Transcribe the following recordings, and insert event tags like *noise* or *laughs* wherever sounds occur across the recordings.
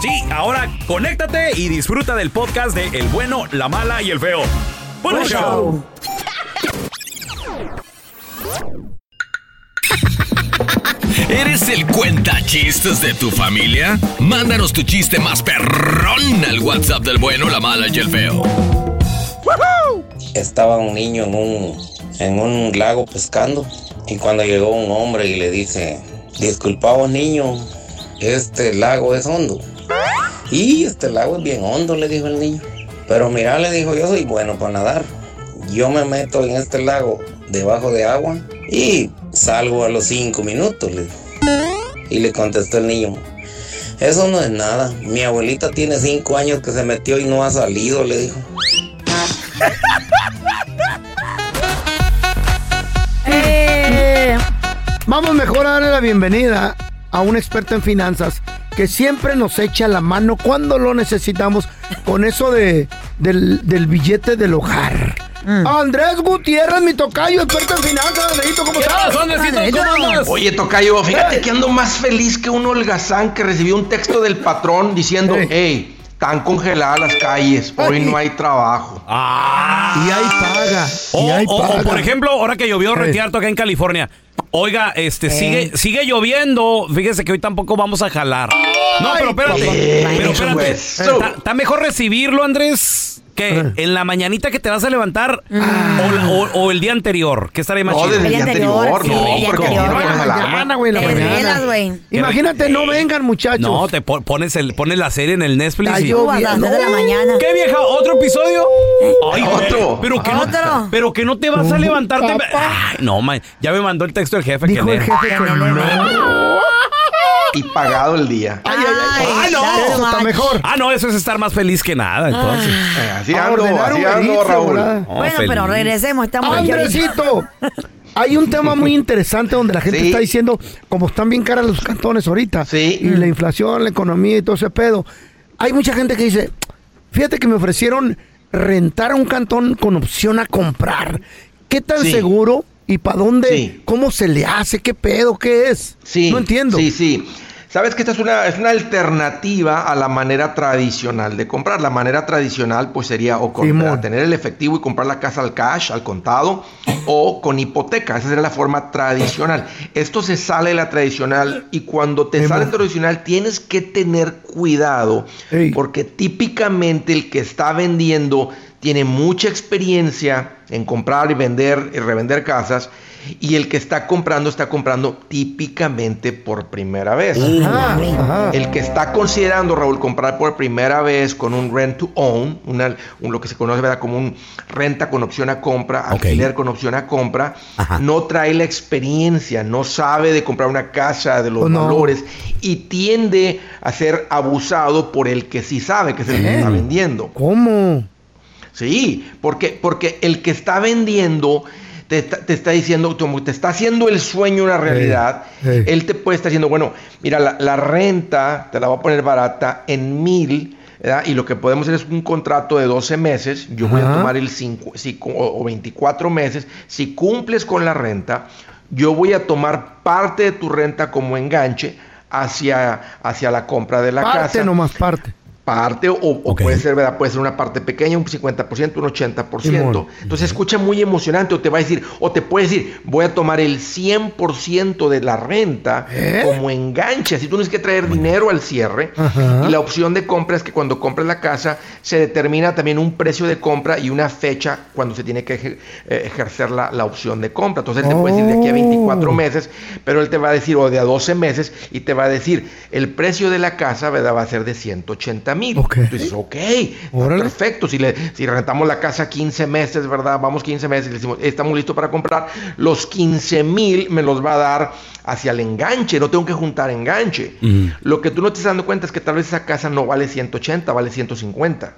Sí, ahora conéctate y disfruta del podcast de El bueno, la mala y el feo. ¡Buen Buen show! ¿Eres el cuenta chistes de tu familia? Mándanos tu chiste más perrón al WhatsApp del bueno, la mala y el feo. Estaba un niño en un, en un lago pescando y cuando llegó un hombre y le dice, disculpado niño, este lago es hondo. Y este lago es bien hondo, le dijo el niño. Pero mira, le dijo, yo soy bueno para nadar. Yo me meto en este lago debajo de agua y salgo a los cinco minutos. Le dijo. Y le contestó el niño, eso no es nada. Mi abuelita tiene cinco años que se metió y no ha salido, le dijo. Eh, vamos mejor a darle la bienvenida a un experto en finanzas que siempre nos echa la mano cuando lo necesitamos con eso de, del, del billete del hogar. Andrés Gutiérrez, mi tocayo, experto en finanzas. Andresito, ¿cómo estás? Oye, Tocayo, fíjate que ando más feliz que un holgazán que recibió un texto del patrón diciendo, hey, están congeladas las calles, hoy no hay trabajo. Y hay paga. O, y hay o- o, paga. por ejemplo, ahora que llovió retiarto acá en California. Oiga, este, sigue, sigue lloviendo. Fíjese que hoy tampoco vamos a jalar. No, pero espérate. papá. Pero espérate. Está, está mejor recibirlo, Andrés, que en la mañanita que te vas a levantar o, la- o- o el día anterior. que estaría más No, chido? desde el día anterior, no, porque no. Mañana, güey, la Te mañana. desvelas, güey. Imagínate, no vengan, muchachos. No, te po- pones, el, pones la serie en el Netflix. Está y- las 3 de la mañana. ¿Qué vieja? ¿Otro episodio? Ay, güey, Otro. Pero que, Otro. No, pero que no te vas a levantarte. Ay, no, man. Ya me mandó el texto el jefe. Dijo que el jefe que no. Y pagado el día. Ay, ay, ay. Ay, no. Eso está mejor. Ah, no, eso es estar más feliz que nada, entonces. Eh, así ando, así ando, Raúl. Oh, Bueno, feliz. pero regresemos, estamos. Andresito, hay un tema muy interesante donde la gente Sí. está diciendo, como están bien caras los cantones ahorita, Sí. y la inflación, la economía y todo ese pedo, hay mucha gente que dice, fíjate que me ofrecieron rentar un cantón con opción a comprar. ¿Qué tan Sí. seguro y para dónde, Sí. cómo se le hace, qué pedo, qué es? Sí. No entiendo. Sí, sí. Sabes que esta es una, es una alternativa a la manera tradicional de comprar. La manera tradicional pues sería o con- tener el efectivo y comprar la casa al cash, al contado, o con hipoteca. Esa sería la forma tradicional. Esto se sale de la tradicional y cuando te sale tradicional tienes que tener cuidado Ey. porque típicamente el que está vendiendo tiene mucha experiencia en comprar y vender y revender casas y el que está comprando está comprando típicamente por primera vez. Ajá, ajá. El que está considerando, Raúl, comprar por primera vez con un rent to own, una- un- lo que se conoce ¿verdad? como un renta con opción a compra, alquiler con opción a compra, no trae la experiencia, no sabe de comprar una casa, de los Oh, no. valores y tiende a ser abusado por el que sí sabe, que es el que está vendiendo. ¿Cómo? Sí, porque, porque el que está vendiendo te está, te está diciendo, como te está haciendo el sueño una realidad, él te puede estar diciendo, bueno, mira, la, la renta te la voy a poner barata en mil. ¿verdad? Y lo que podemos hacer es un contrato de 12 meses. Yo voy a tomar el 5 si- o o 24 meses. Si cumples con la renta, yo voy a tomar parte de tu renta como enganche hacia, hacia la compra de la Parte casa nomás parte. Parte o, o puede ser verdad puede ser una parte pequeña un 50% un 80% Simón. entonces escucha muy emocionante o te va a decir o te puede decir voy a tomar el 100% de la renta ¿Eh? como enganche así tú tienes que traer dinero al cierre Ajá. y la opción de compra es que cuando compres la casa se determina también un precio de compra y una fecha cuando se tiene que eh, ejercer la, la opción de compra entonces él te puede decir de aquí a 24 Oh. meses pero él te va a decir o de a 12 meses y te va a decir el precio de la casa ¿verdad? va a ser de 180 mil Ok. Tú dices, ok, perfecto. Si, le, si rentamos la casa 15 meses, ¿verdad? Vamos 15 meses y le decimos, estamos listos para comprar. Los 15 mil me los va a dar hacia el enganche. No tengo que juntar enganche. Lo que tú no te estás dando cuenta es que tal vez esa casa no vale 180, vale 150.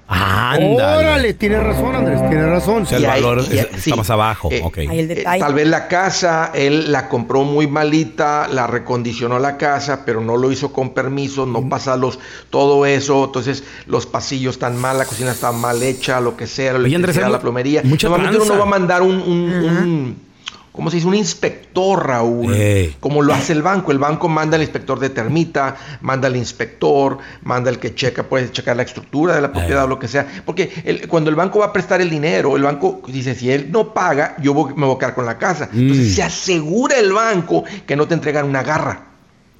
Órale, tienes razón, Andrés, tienes razón. O sea, el ahí- valor y- es- sí. está más abajo. Eh, ok. Ahí el Eh, tal vez la casa, él la compró muy malita, la recondicionó la casa, pero no lo hizo con permiso, no pasa los, todo eso, entonces los pasillos están mal, la cocina está mal hecha, lo que sea, Andrés, electricidad, hay la plomería. mucha Normalmente uno tranza. no va a mandar un, un- un- ¿cómo se dice? Un inspector, Raúl, como lo hace el banco. El banco manda al inspector de termita, manda al inspector, manda al que checa, puede checar la estructura de la propiedad o lo que sea. Porque el- cuando el banco va a prestar el dinero, el banco dice, si él no paga, yo voy- me voy a quedar con la casa. Entonces Mm. se asegura el banco que no te entregan una garra.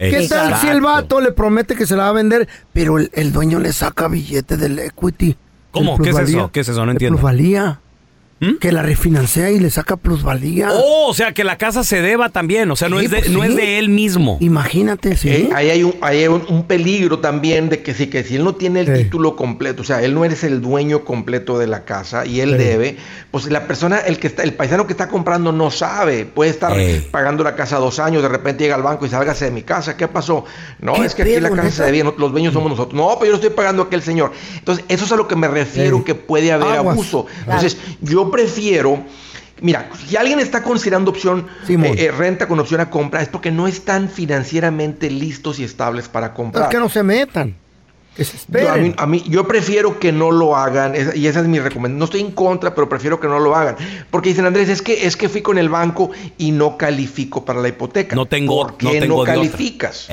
¿Qué tal si el vato le promete que se la va a vender, pero el, el dueño le saca billete del equity? ¿Cómo? ¿Qué es eso? ¿Qué es eso? No entiendo. Plusvalía. ¿Mm? Que la refinancia y le saca plusvalía. Oh, o sea, que la casa se deba también. O sea, no, Sí, es, de, pues no sí. es de él mismo. Imagínate, sí. Eh, ahí hay, un, ahí hay un, un peligro también de que si, que si él no tiene el Sí. título completo, o sea, él no eres el dueño completo de la casa y él Sí. debe, pues la persona, el que está, el paisano que está comprando no sabe, puede estar Ey. pagando la casa dos años, de repente llega al banco y sálgase de mi casa, ¿qué pasó? No, ¿Qué es que aquí pedo, la casa neta? se debía, no- los dueños somos nosotros. No, pero yo no estoy pagando a aquel señor. Entonces, eso es a lo que me refiero Ey. que puede haber Aguas. abuso. Entonces, yo prefiero Mira, si alguien está considerando opción eh, eh, renta con opción a compra, es porque no están financieramente listos y estables para Es comprar. que no se metan. Que se Yo, a, mí, esperen. a mí- yo prefiero que no lo hagan, esa- y esa es mi recomendación. No estoy en contra, pero prefiero que no lo hagan. Porque dicen, Andrés, es que, es que fui con el banco y no califico para la hipoteca. No tengo- ¿Por qué no no, tengo otra. calificas?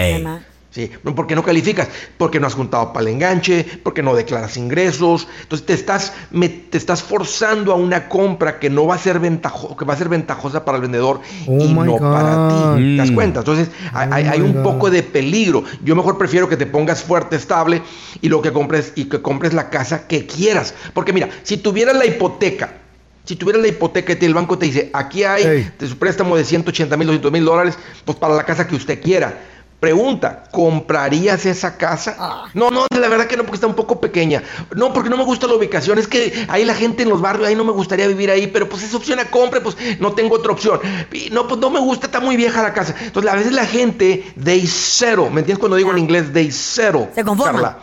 Sí, no, ¿por qué no calificas? Porque no has juntado para el enganche, porque no declaras ingresos. Entonces te estás, me- te estás forzando a una compra que no va a ser ventajo, que va a ser ventajosa para el vendedor Oh y no para ti. ¿Te das Mm. cuenta? Entonces hay, Oh hay- un God. poco de peligro. Yo mejor prefiero que te pongas fuerte, estable y lo que compres y que compres la casa que quieras. Porque mira, si tuvieras la hipoteca si tuvieras la hipoteca y el banco te dice, aquí hay Ey. de su préstamo de 180 mil, 200 mil dólares, pues para la casa que usted quiera. Pregunta, ¿comprarías esa casa? Ah. No, no, la verdad que no, porque está un poco pequeña. No, porque no me gusta la ubicación. Es que ahí la gente en los barrios, ahí no me gustaría vivir ahí, pero pues es opción a compra, pues no tengo otra opción. Y no, pues no me gusta, está muy vieja la casa. Entonces, a veces la gente, day cero, ¿me entiendes cuando digo en inglés day cero? Se conforma. Carla?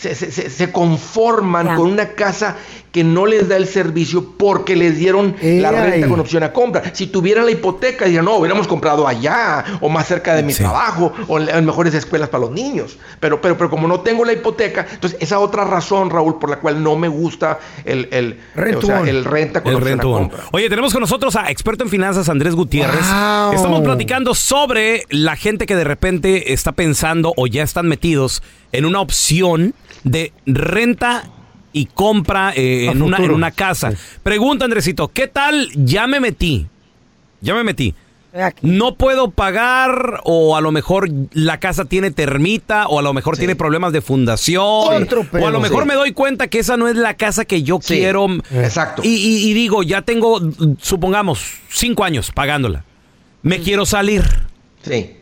Se, se- se- se conforman Ya. con una casa que no les da el servicio porque les dieron la Ey. renta con opción a compra. Si tuvieran la hipoteca, dirían, no, hubiéramos comprado allá, o más cerca de mi Sí. trabajo, o en, mejores escuelas para los niños. Pero, pero, pero como no tengo la hipoteca, entonces esa otra razón, Raúl, por la cual no me gusta el, el, Rent o sea, el renta con El opción a compra. Oye, tenemos con nosotros a experto en finanzas Andrés Gutiérrez. Wow. Estamos platicando sobre la gente que de repente está pensando o ya están metidos en una opción de renta y compra eh, en, una, en una casa. Pregunta, Andresito, ¿qué tal? Ya me metí. Ya me metí. no puedo pagar o a lo mejor la casa tiene termita o a lo mejor tiene problemas de fundación Otro pedo. o a lo mejor Sí. me doy cuenta que esa no es la casa que yo Sí, quiero. exacto. Y, y- y digo, ya tengo, supongamos, cinco años pagándola. Me quiero salir. Sí.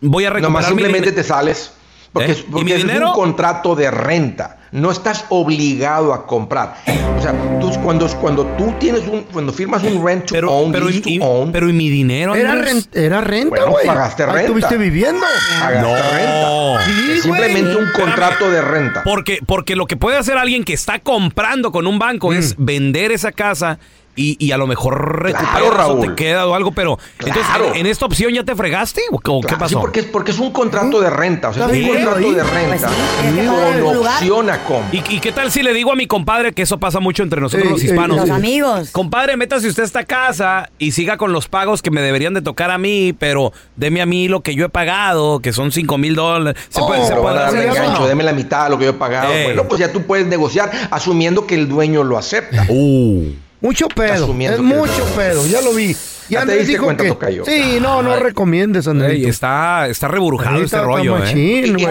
Voy a recuperar Nomás simplemente te sales. Porque, ¿Eh? es, ¿Y porque mi es dinero? un contrato de renta. No estás obligado a comprar. O sea, tú, cuando, cuando tú tienes un, cuando firmas un rent to own, pero, y, to own, pero ¿y mi dinero? Era, ren- era renta, Bueno, güey. pagaste renta. estuviste viviendo. pagaste No. renta. Sí, Es simplemente un contrato de renta. Porque, porque lo que puede hacer alguien que está comprando con un banco Mm. es vender esa casa y, y a lo mejor recuperas o Raúl. te queda o algo, pero entonces Claro. en, en esta opción ya te fregaste o, o qué Claro, pasó? Sí, porque es, porque es un contrato de renta. O sea, es un contrato de Pues renta sí, con opción a compra. ¿Y, y qué tal si le digo a mi compadre que eso pasa mucho entre nosotros los hispanos? Los amigos. Compadre, métase usted a esta casa y siga con los pagos que me deberían de tocar a mí, pero deme a mí lo que yo he pagado, que son 5 mil dólares. ¿Se Oh, puede, se puede dar de eso o engancho, no? deme la mitad de lo que yo he pagado. Ey. Bueno, pues ya tú puedes negociar asumiendo que el dueño lo acepta. Uh. Mucho pedo. Asumiendo Es mucho pedo. Ya lo vi. Ya te Andrés diste dijo cuenta, que- tocayo. Sí, no, no recomiendes, Andrés. Ey, está, está reburujado Ahí este está- rollo, ¿eh? Y- y-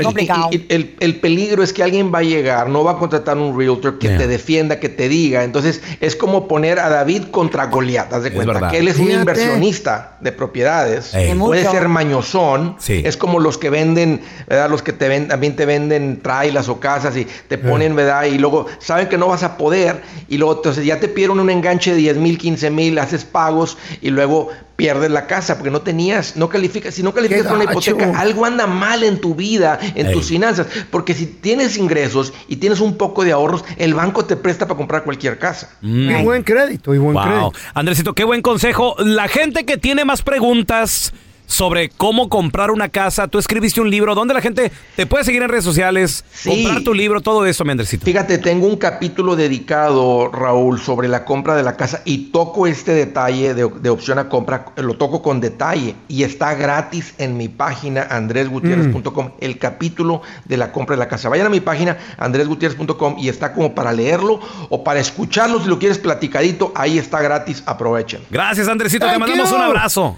y- y el, el peligro es que alguien va a llegar, no va a contratar un realtor que Yeah. te defienda, que te diga. Entonces es como poner a David contra Goliat. Haz de Es cuenta verdad. que él es un inversionista de propiedades. Ey. Puede ser mañosón. Sí. Es como los que venden, ¿verdad? Los que te ven, también te venden trailas o casas y te ponen, ¿verdad? Y luego saben que no vas a poder. Y luego entonces ya te pidieron un enganche de 10 mil, 15 mil, haces pagos y luego pierdes la casa porque no tenías, no calificas, si no calificas una gacho. hipoteca, algo anda mal en tu vida, en Ey. tus finanzas, porque si tienes ingresos y tienes un poco de ahorros, el banco te presta para comprar cualquier casa. Mm. Y buen crédito, y buen Wow. crédito. Andresito, qué buen consejo. La gente que tiene más preguntas sobre cómo comprar una casa, tú escribiste un libro, ¿dónde la gente te puede seguir en redes sociales? Sí. Comprar tu libro, todo eso, mi Andresito. Fíjate, tengo un capítulo dedicado, Raúl, sobre la compra de la casa y toco este detalle de, de opción a compra, lo toco con detalle y está gratis en mi página andresgutierrez.com, el capítulo de la compra de la casa. Vayan a mi página andresgutierrez.com y está como para leerlo o para escucharlo si lo quieres platicadito, ahí está gratis, aprovechen. Gracias, Andresito, te Thank mandamos you. un abrazo.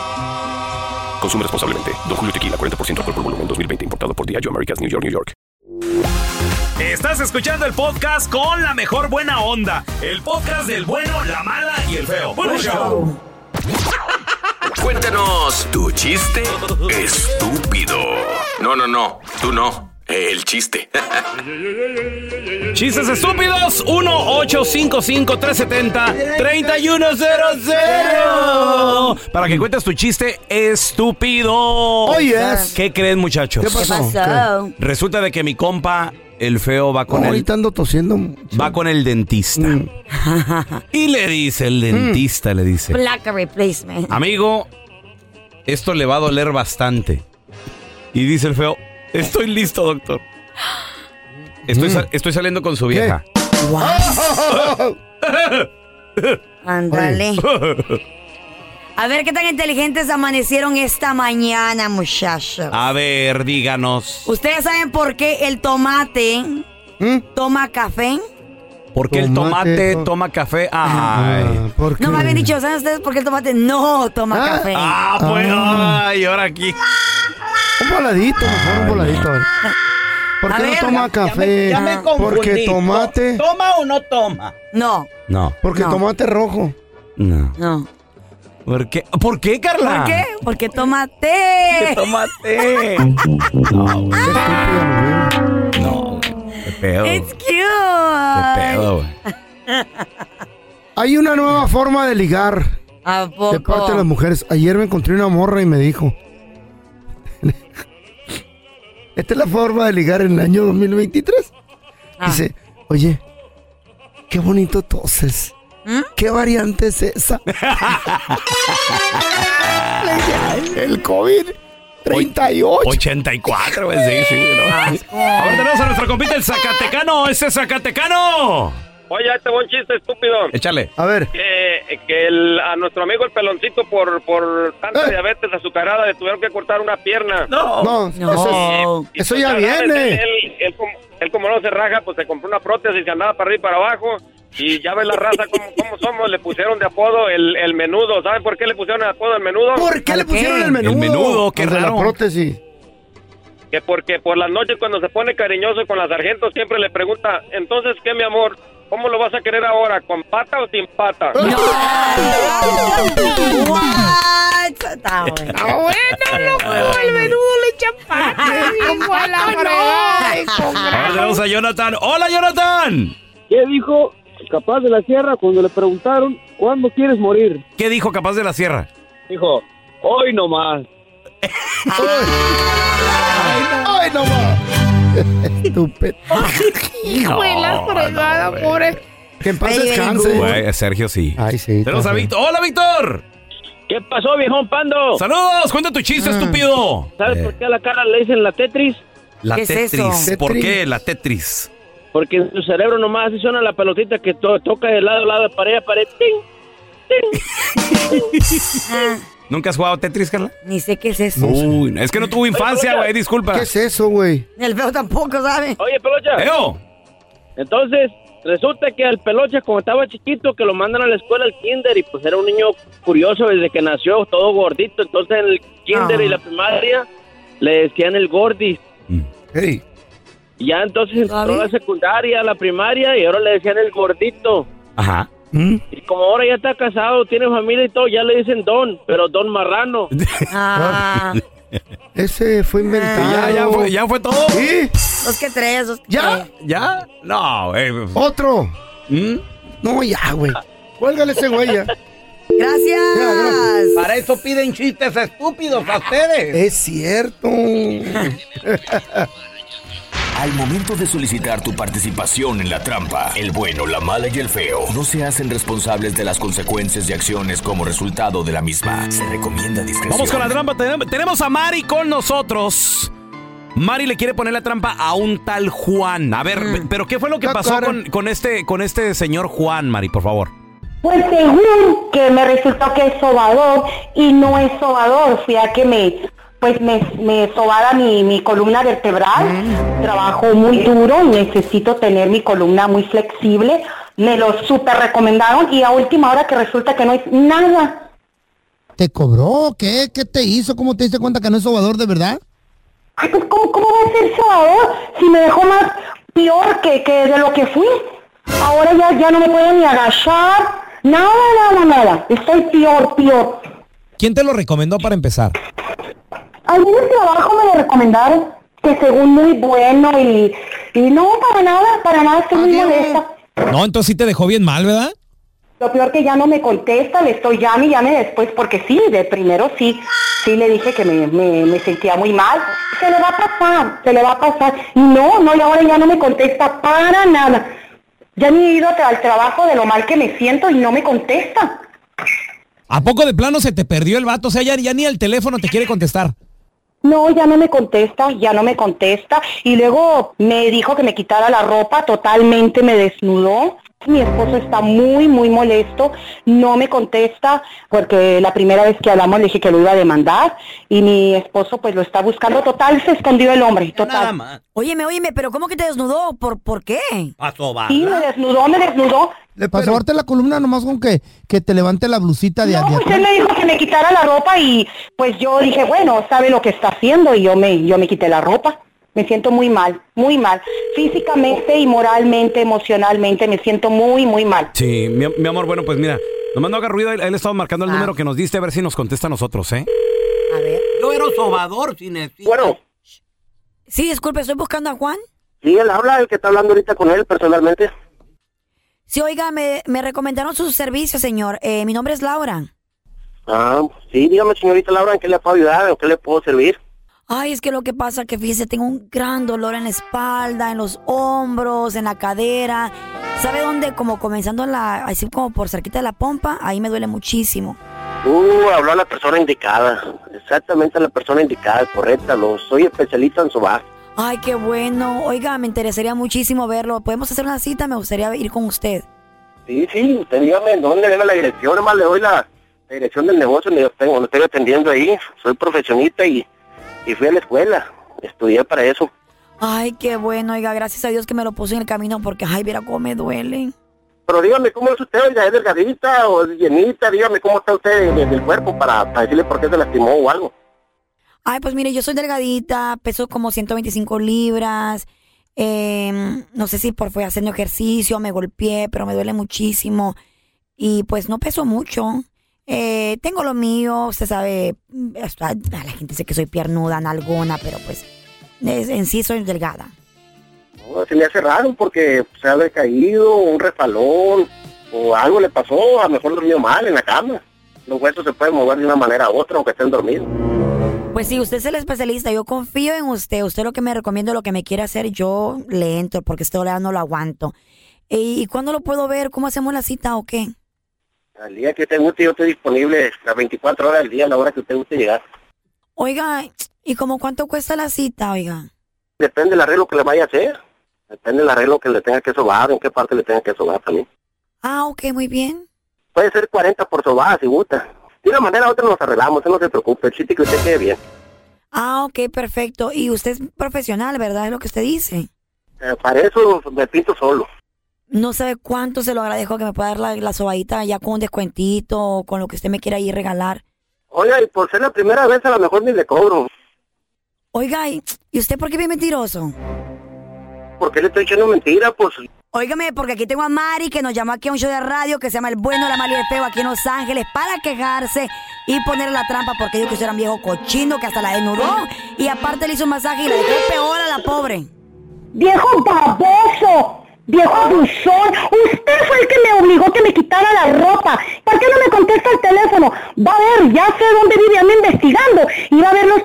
Consume responsablemente. Don Julio Tequila, 40% alcohol por volumen, 2020. Importado por Diageo Americas, New York, New York. Estás escuchando el podcast con la mejor buena onda. El podcast del bueno, la mala y el feo. Bueno, show. Cuéntanos tu chiste estúpido. No, no, no, tú no. El chiste. *laughs* Chistes estúpidos, 1-855-370-3100. Para que cuentes tu chiste estúpido. Oh, yes. ¿Qué creen, muchachos? ¿Qué pasó? ¿Qué pasó? Resulta de que mi compa, el feo, va con No, el, ahorita ando tosiendo. va con el dentista. Mm. *laughs* Y le dice, el dentista le dice, Placa replacement. amigo, esto le va a doler bastante. Y dice el feo, estoy listo, doctor. Estoy, Mm. estoy saliendo con su vieja. Ándale. A ver qué tan inteligentes amanecieron esta mañana, muchachos. A ver, díganos. ¿Ustedes saben por qué el tomate toma café? ¿Por qué el tomate toma café? Ay. No me habían dicho, ¿saben ustedes por qué el tomate no toma café? Ah, pues, ay, ahora aquí. Un voladito, mejor un voladito. a ver. ¿Por A qué ver, no toma ya- café? Ya me confundí. Porque tomate. ¿Toma o no toma? No. No. Porque No. tomate rojo. No. No. ¿Por qué? ¿Por qué, Carla? ¿Por qué? Porque toma té. Tomate. *laughs* No, güey. No, güey. Qué pedo. It's cute. Qué pedo, güey. *laughs* Hay una nueva forma de ligar ¿A poco? de parte de las mujeres. Ayer me encontré una morra y me dijo. Esta es la forma de ligar en el año 2023. Ah. Dice, oye, qué bonito toses. ¿Mm? ¿Qué variante es esa? *laughs* Le dije, "Ay, el COVID 38. 84, güey, sí, sí. ¿no? Ahora tenemos a nuestro compita el Zacatecano. ¡Ese es Zacatecano! Oye, este buen chiste estúpido. Échale. A ver. Que, que el- a nuestro amigo el peloncito por, por tanta diabetes azucarada le tuvieron que cortar una pierna. No, no, eso, es- eso ya viene. Él, él como, él como no se raja, pues se compró una prótesis y andaba para arriba y para abajo. Y ya ves la raza como, como somos, le pusieron de apodo el, el menudo. ¿Saben por qué le pusieron de apodo el menudo? ¿Por qué le pusieron el menudo? El menudo, qué raro. la prótesis. Que porque por las noches cuando se pone cariñoso con la sargento siempre le pregunta, entonces, ¿qué, mi amor? ¿Cómo lo vas a querer ahora? ¿Con pata o sin pata? What? Está bueno. Ah, bueno, loco, el menudo le echan pata. Como a tenemos a Jonathan. ¡Hola, Jonathan! ¿Qué dijo Capaz de la Sierra cuando le preguntaron ¿cuándo quieres morir? ¿Qué dijo Capaz de la Sierra? Dijo, hoy nomás. ¡Ay, no más! Estúpido. Hijo de la fregada, pobre. Que en paz descanse. Güey, Sergio sí. Ay, sí. Tenemos a Víctor. ¡Hola, Víctor! ¿Qué pasó, viejón pando? ¡Saludos! Cuenta tu chiste, estúpido. ¿Sabes Eh. por qué a la cara le dicen la Tetris? La ¿Qué es Tetris. eso? ¿Por Tetris. qué la Tetris? Porque en su cerebro nomás así suena la pelotita que to- toca de lado a lado, de pared a pared. ¡Ting! *laughs* ¿Nunca has jugado Tetris, Carla? Ni sé qué es eso. Uy, es que no tuvo infancia, güey, disculpa. ¿Qué es eso, güey? El feo tampoco sabe. Oye, Pelocha. ¡Eo! Entonces, resulta que al Pelocha, como estaba chiquito, que lo mandan a la escuela al kinder y pues era un niño curioso desde que nació, todo gordito. Entonces en el kinder Ah. y la primaria le decían el gordis. Hey. Y ya entonces entró a la secundaria, a la primaria y ahora le decían el gordito. Ajá. Y como ahora ya está casado, tiene familia y todo, ya le dicen don, pero don marrano. *laughs* Ah. *laughs* Ese fue inventado. Ya, ya fue, ya fue todo. ¿Sí? Dos que tres, dos que ¿Ya? tres. ¿Ya? No, güey. ¿Otro? No, ya, güey. Cuélgale ese güey ya. Gracias. Para eso piden chistes estúpidos a ustedes. Es cierto. *laughs* Al momento de solicitar tu participación en la trampa, el bueno, la mala y el feo no se hacen responsables de las consecuencias y acciones como resultado de la misma. Se recomienda discreción. Vamos con la trampa. Tenem- Tenemos a Mari con nosotros. Mari le quiere poner la trampa a un tal Juan. A ver, Mm. pero ¿qué fue lo que pasó con, con este, con este señor Juan, Mari, por favor? Pues según que me resultó que es sobador y no es sobador, fui a que me pues me, me sobara mi, mi columna vertebral, trabajo muy duro, necesito tener mi columna muy flexible, me lo super recomendaron y a última hora que resulta que no es nada. ¿Te cobró? ¿Qué? ¿Qué te hizo? ¿Cómo te diste cuenta que no es sobador de verdad? Ay, pues ¿cómo, cómo va a ser sobador si me dejó más peor que, que de lo que fui? Ahora ya, ya no me puedo ni agachar, nada, nada, nada, estoy peor, peor. ¿Quién te lo recomendó para empezar? El trabajo me lo recomendaron, que según muy bueno y, y no, para nada, para nada, estoy muy molesta. No, entonces sí te dejó bien mal, ¿verdad? Lo peor que ya no me contesta, le estoy llame y llame después, porque sí, de primero sí, sí le dije que me, me, me sentía muy mal. Se le va a pasar, se le va a pasar. Y no, no, y ahora ya no me contesta para nada. Ya ni he ido al trabajo de lo mal que me siento y no me contesta. ¿A poco de plano se te perdió el vato? O sea, ya, ya ni el teléfono te quiere contestar. No, ya no me contesta, ya no me contesta. Y luego me dijo que me quitara la ropa, totalmente me desnudó. Mi esposo está muy, muy molesto, no me contesta porque la primera vez que hablamos le dije que lo iba a demandar y mi esposo pues lo está buscando. Total, se escondió el hombre, total. Óyeme, óyeme, pero ¿cómo que te desnudó? ¿Por, por qué? A Sí, me desnudó, me desnudó. Le pasó a la columna nomás con que, que te levante la blusita de No, de usted me dijo que me quitara la ropa y pues yo dije, bueno, sabe lo que está haciendo y yo me, yo me quité la ropa. Me siento muy mal, muy mal. Físicamente y moralmente, emocionalmente, me siento muy, muy mal. Sí, mi, mi amor, bueno, pues mira, nomás no haga ruido, él, él estaba marcando el número que nos diste, a ver si nos contesta a nosotros, ¿eh? A ver. Yo era sobador sin decir. Bueno, Sí, disculpe, estoy buscando a Juan. sí, él habla, el que está hablando ahorita con él personalmente. Sí, oiga, me, me recomendaron sus servicios, señor. Eh, mi nombre es Laura. Ah, sí, dígame, señorita Laura, ¿en qué le puedo ayudar? ¿En qué le puedo servir? Ay, es que lo que pasa que fíjese, tengo un gran dolor en la espalda, en los hombros, en la cadera. ¿Sabe dónde? Como comenzando en la, así como por cerquita de la pompa, ahí me duele muchísimo. Uh, habló a la persona indicada. Exactamente a la persona indicada, correcta. Lo soy especialista en sobar. Ay, qué bueno. Oiga, me interesaría muchísimo verlo. ¿Podemos hacer una cita? Me gustaría ir con usted. Sí, sí, usted dígame dónde debe la dirección, nomás le doy la, la dirección del negocio donde yo tengo, donde estoy atendiendo ahí. Soy profesionista y, y fui a la escuela. Estudié para eso. Ay, qué bueno. Oiga, gracias a Dios que me lo puso en el camino porque, ay, mira cómo me duele. Pero dígame, ¿cómo es usted? Oiga, ¿Es delgadita o llenita? Dígame, ¿cómo está usted de- del cuerpo para, para decirle por qué se lastimó o algo? Ay, pues mire, yo soy delgadita, peso como 125 libras. eh, no sé si por fue haciendo ejercicio, me golpeé, pero me duele muchísimo. Y pues no peso mucho. Eh, tengo lo mío, usted sabe, mm, la gente dice que soy piernuda, nalgona, pero pues es- en sí soy delgada. Se me hace raro porque se ha caído, un refalón o algo le pasó, a lo mejor durmió mal en la cama. Los huesos se pueden mover de una manera u otra aunque estén dormidos. Pues sí, usted es el especialista, yo confío en usted. Usted lo que me recomienda, lo que me quiere hacer, yo le entro porque esto ya no lo aguanto. ¿Y, cuándo lo puedo ver? ¿Cómo hacemos la cita o qué? Al día que usted guste, yo estoy disponible las 24 horas del día, a la hora que usted guste llegar. Oiga, ¿y como cuánto cuesta la cita, oiga? Depende del arreglo que le vaya a hacer. Depende del arreglo que le tenga que sobar, en qué parte le tenga que sobar también. Ah, ok, muy bien. Puede ser 40 por sobada si gusta. De una manera u otra nos arreglamos, no se preocupe, el chiste es que usted quede bien. Ah, ok, perfecto. Y usted es profesional, ¿verdad? Es lo que usted dice. Eh, para eso me pinto solo. No sabe cuánto se lo agradezco que me pueda dar la, la sobadita ya con un descuentito o con lo que usted me quiera ir regalar. Oiga, y por ser la primera vez a lo mejor ni le cobro. Oiga, ¿y, usted por qué bien mentiroso? ¿Por qué le estoy echando mentira? Pues Óigame, porque aquí tengo a Mari que nos llamó aquí a un show de radio que se llama El Bueno, la Mala y el Feo aquí en Los Ángeles para quejarse y ponerle la trampa porque dijo que usted era un viejo cochino que hasta la desnudó y aparte le hizo un masaje y la dejó peor a la pobre. ¡Viejo baboso! ¡Viejo abusón! Usted fue el que me obligó que me quitara la ropa. ¿Por qué no me contesta el teléfono? Va a ver, ya sé dónde vive, anda investigando. Y va a ver los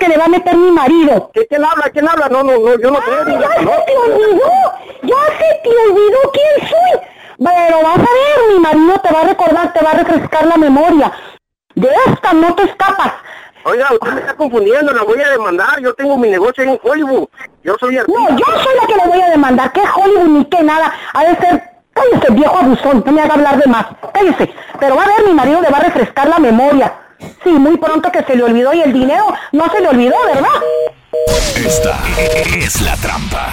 que le va a meter mi marido. ¿Quién habla? ¿Quién habla? No, no, no, yo no creo. ¡Ay, ya se te olvidó! ¡Ya se te olvidó quién soy! Pero vas a ver, mi marido te va a recordar, te va a refrescar la memoria. De esta no te escapas. Oiga, usted me está confundiendo, la voy a demandar. Yo tengo mi negocio en Hollywood. Yo soy artista. No, yo soy la que le voy a demandar. ¿Qué Hollywood ni qué nada? Ha de ser... Cállese, viejo abusón. No me haga hablar de más. Cállese. Pero va a ver, mi marido le va a refrescar la memoria. Sí, muy pronto que se le olvidó y el dinero no se le olvidó, ¿verdad? Esta es la trampa.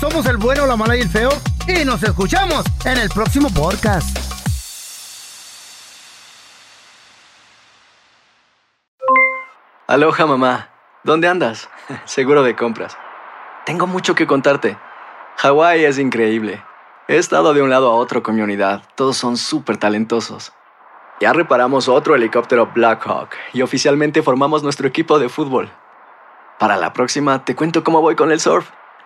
Somos el bueno, la mala y el feo. Y nos escuchamos en el próximo podcast. Aloha mamá, ¿dónde andas? *laughs* Seguro de compras. Tengo mucho que contarte. Hawái es increíble. He estado de un lado a otro con mi unidad. Todos son súper talentosos. Ya reparamos otro helicóptero Blackhawk y oficialmente formamos nuestro equipo de fútbol. Para la próxima te cuento cómo voy con el surf